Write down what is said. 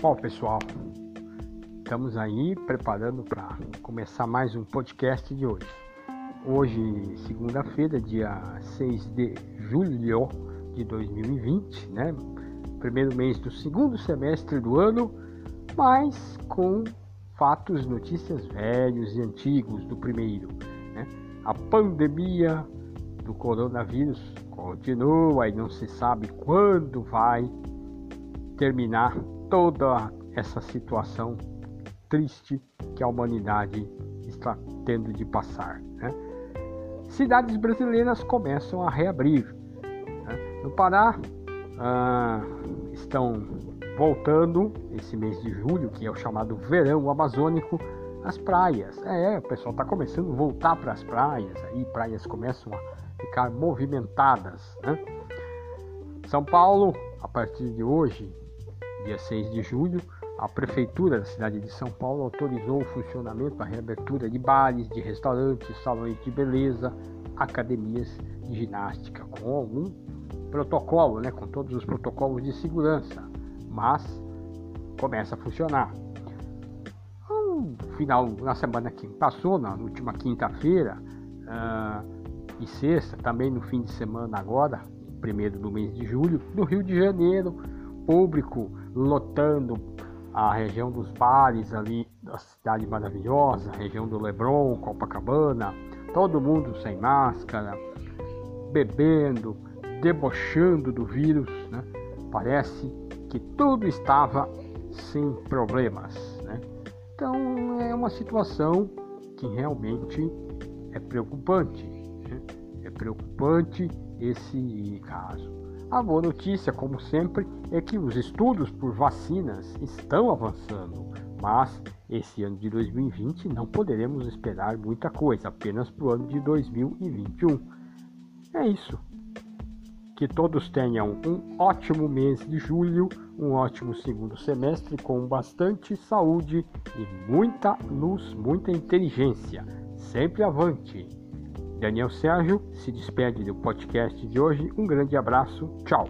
Bom, pessoal, estamos aí preparando para começar mais um podcast de hoje. Hoje, segunda-feira, dia 6 de julho de 2020, né? Primeiro mês do segundo semestre do ano, mas com fatos, notícias velhos e antigos do primeiro. Né? A pandemia do coronavírus continua e não se sabe quando vai terminar toda essa situação triste que a humanidade está tendo de passar. Né? Cidades brasileiras começam a reabrir. Né? No Pará, ah, estão voltando esse mês de julho, que é o chamado verão amazônico, as praias. É, o pessoal está começando a voltar para as praias, aí praias começam a ficar movimentadas. Né? São Paulo, a partir de hoje, dia 6 de julho, a Prefeitura da cidade de São Paulo autorizou o funcionamento, a reabertura de bares, de restaurantes, salões de beleza, academias de ginástica, com algum protocolo, né, com todos os protocolos de segurança, mas começa a funcionar. No final, na semana que passou, na última quinta-feira uh, e sexta, também no fim de semana agora, primeiro do mês de julho, no Rio de Janeiro, público lotando a região dos bares ali da cidade maravilhosa, região do Leblon, Copacabana, todo mundo sem máscara, bebendo, debochando do vírus, né? Parece que tudo estava sem problemas, né? Então é uma situação que realmente é preocupante, né? é preocupante esse caso. A boa notícia, como sempre, é que os estudos por vacinas estão avançando, mas esse ano de 2020 não poderemos esperar muita coisa, apenas para o ano de 2021. É isso. Que todos tenham um ótimo mês de julho, um ótimo segundo semestre com bastante saúde e muita luz, muita inteligência. Sempre avante! Daniel Sérgio se despede do podcast de hoje. Um grande abraço, tchau!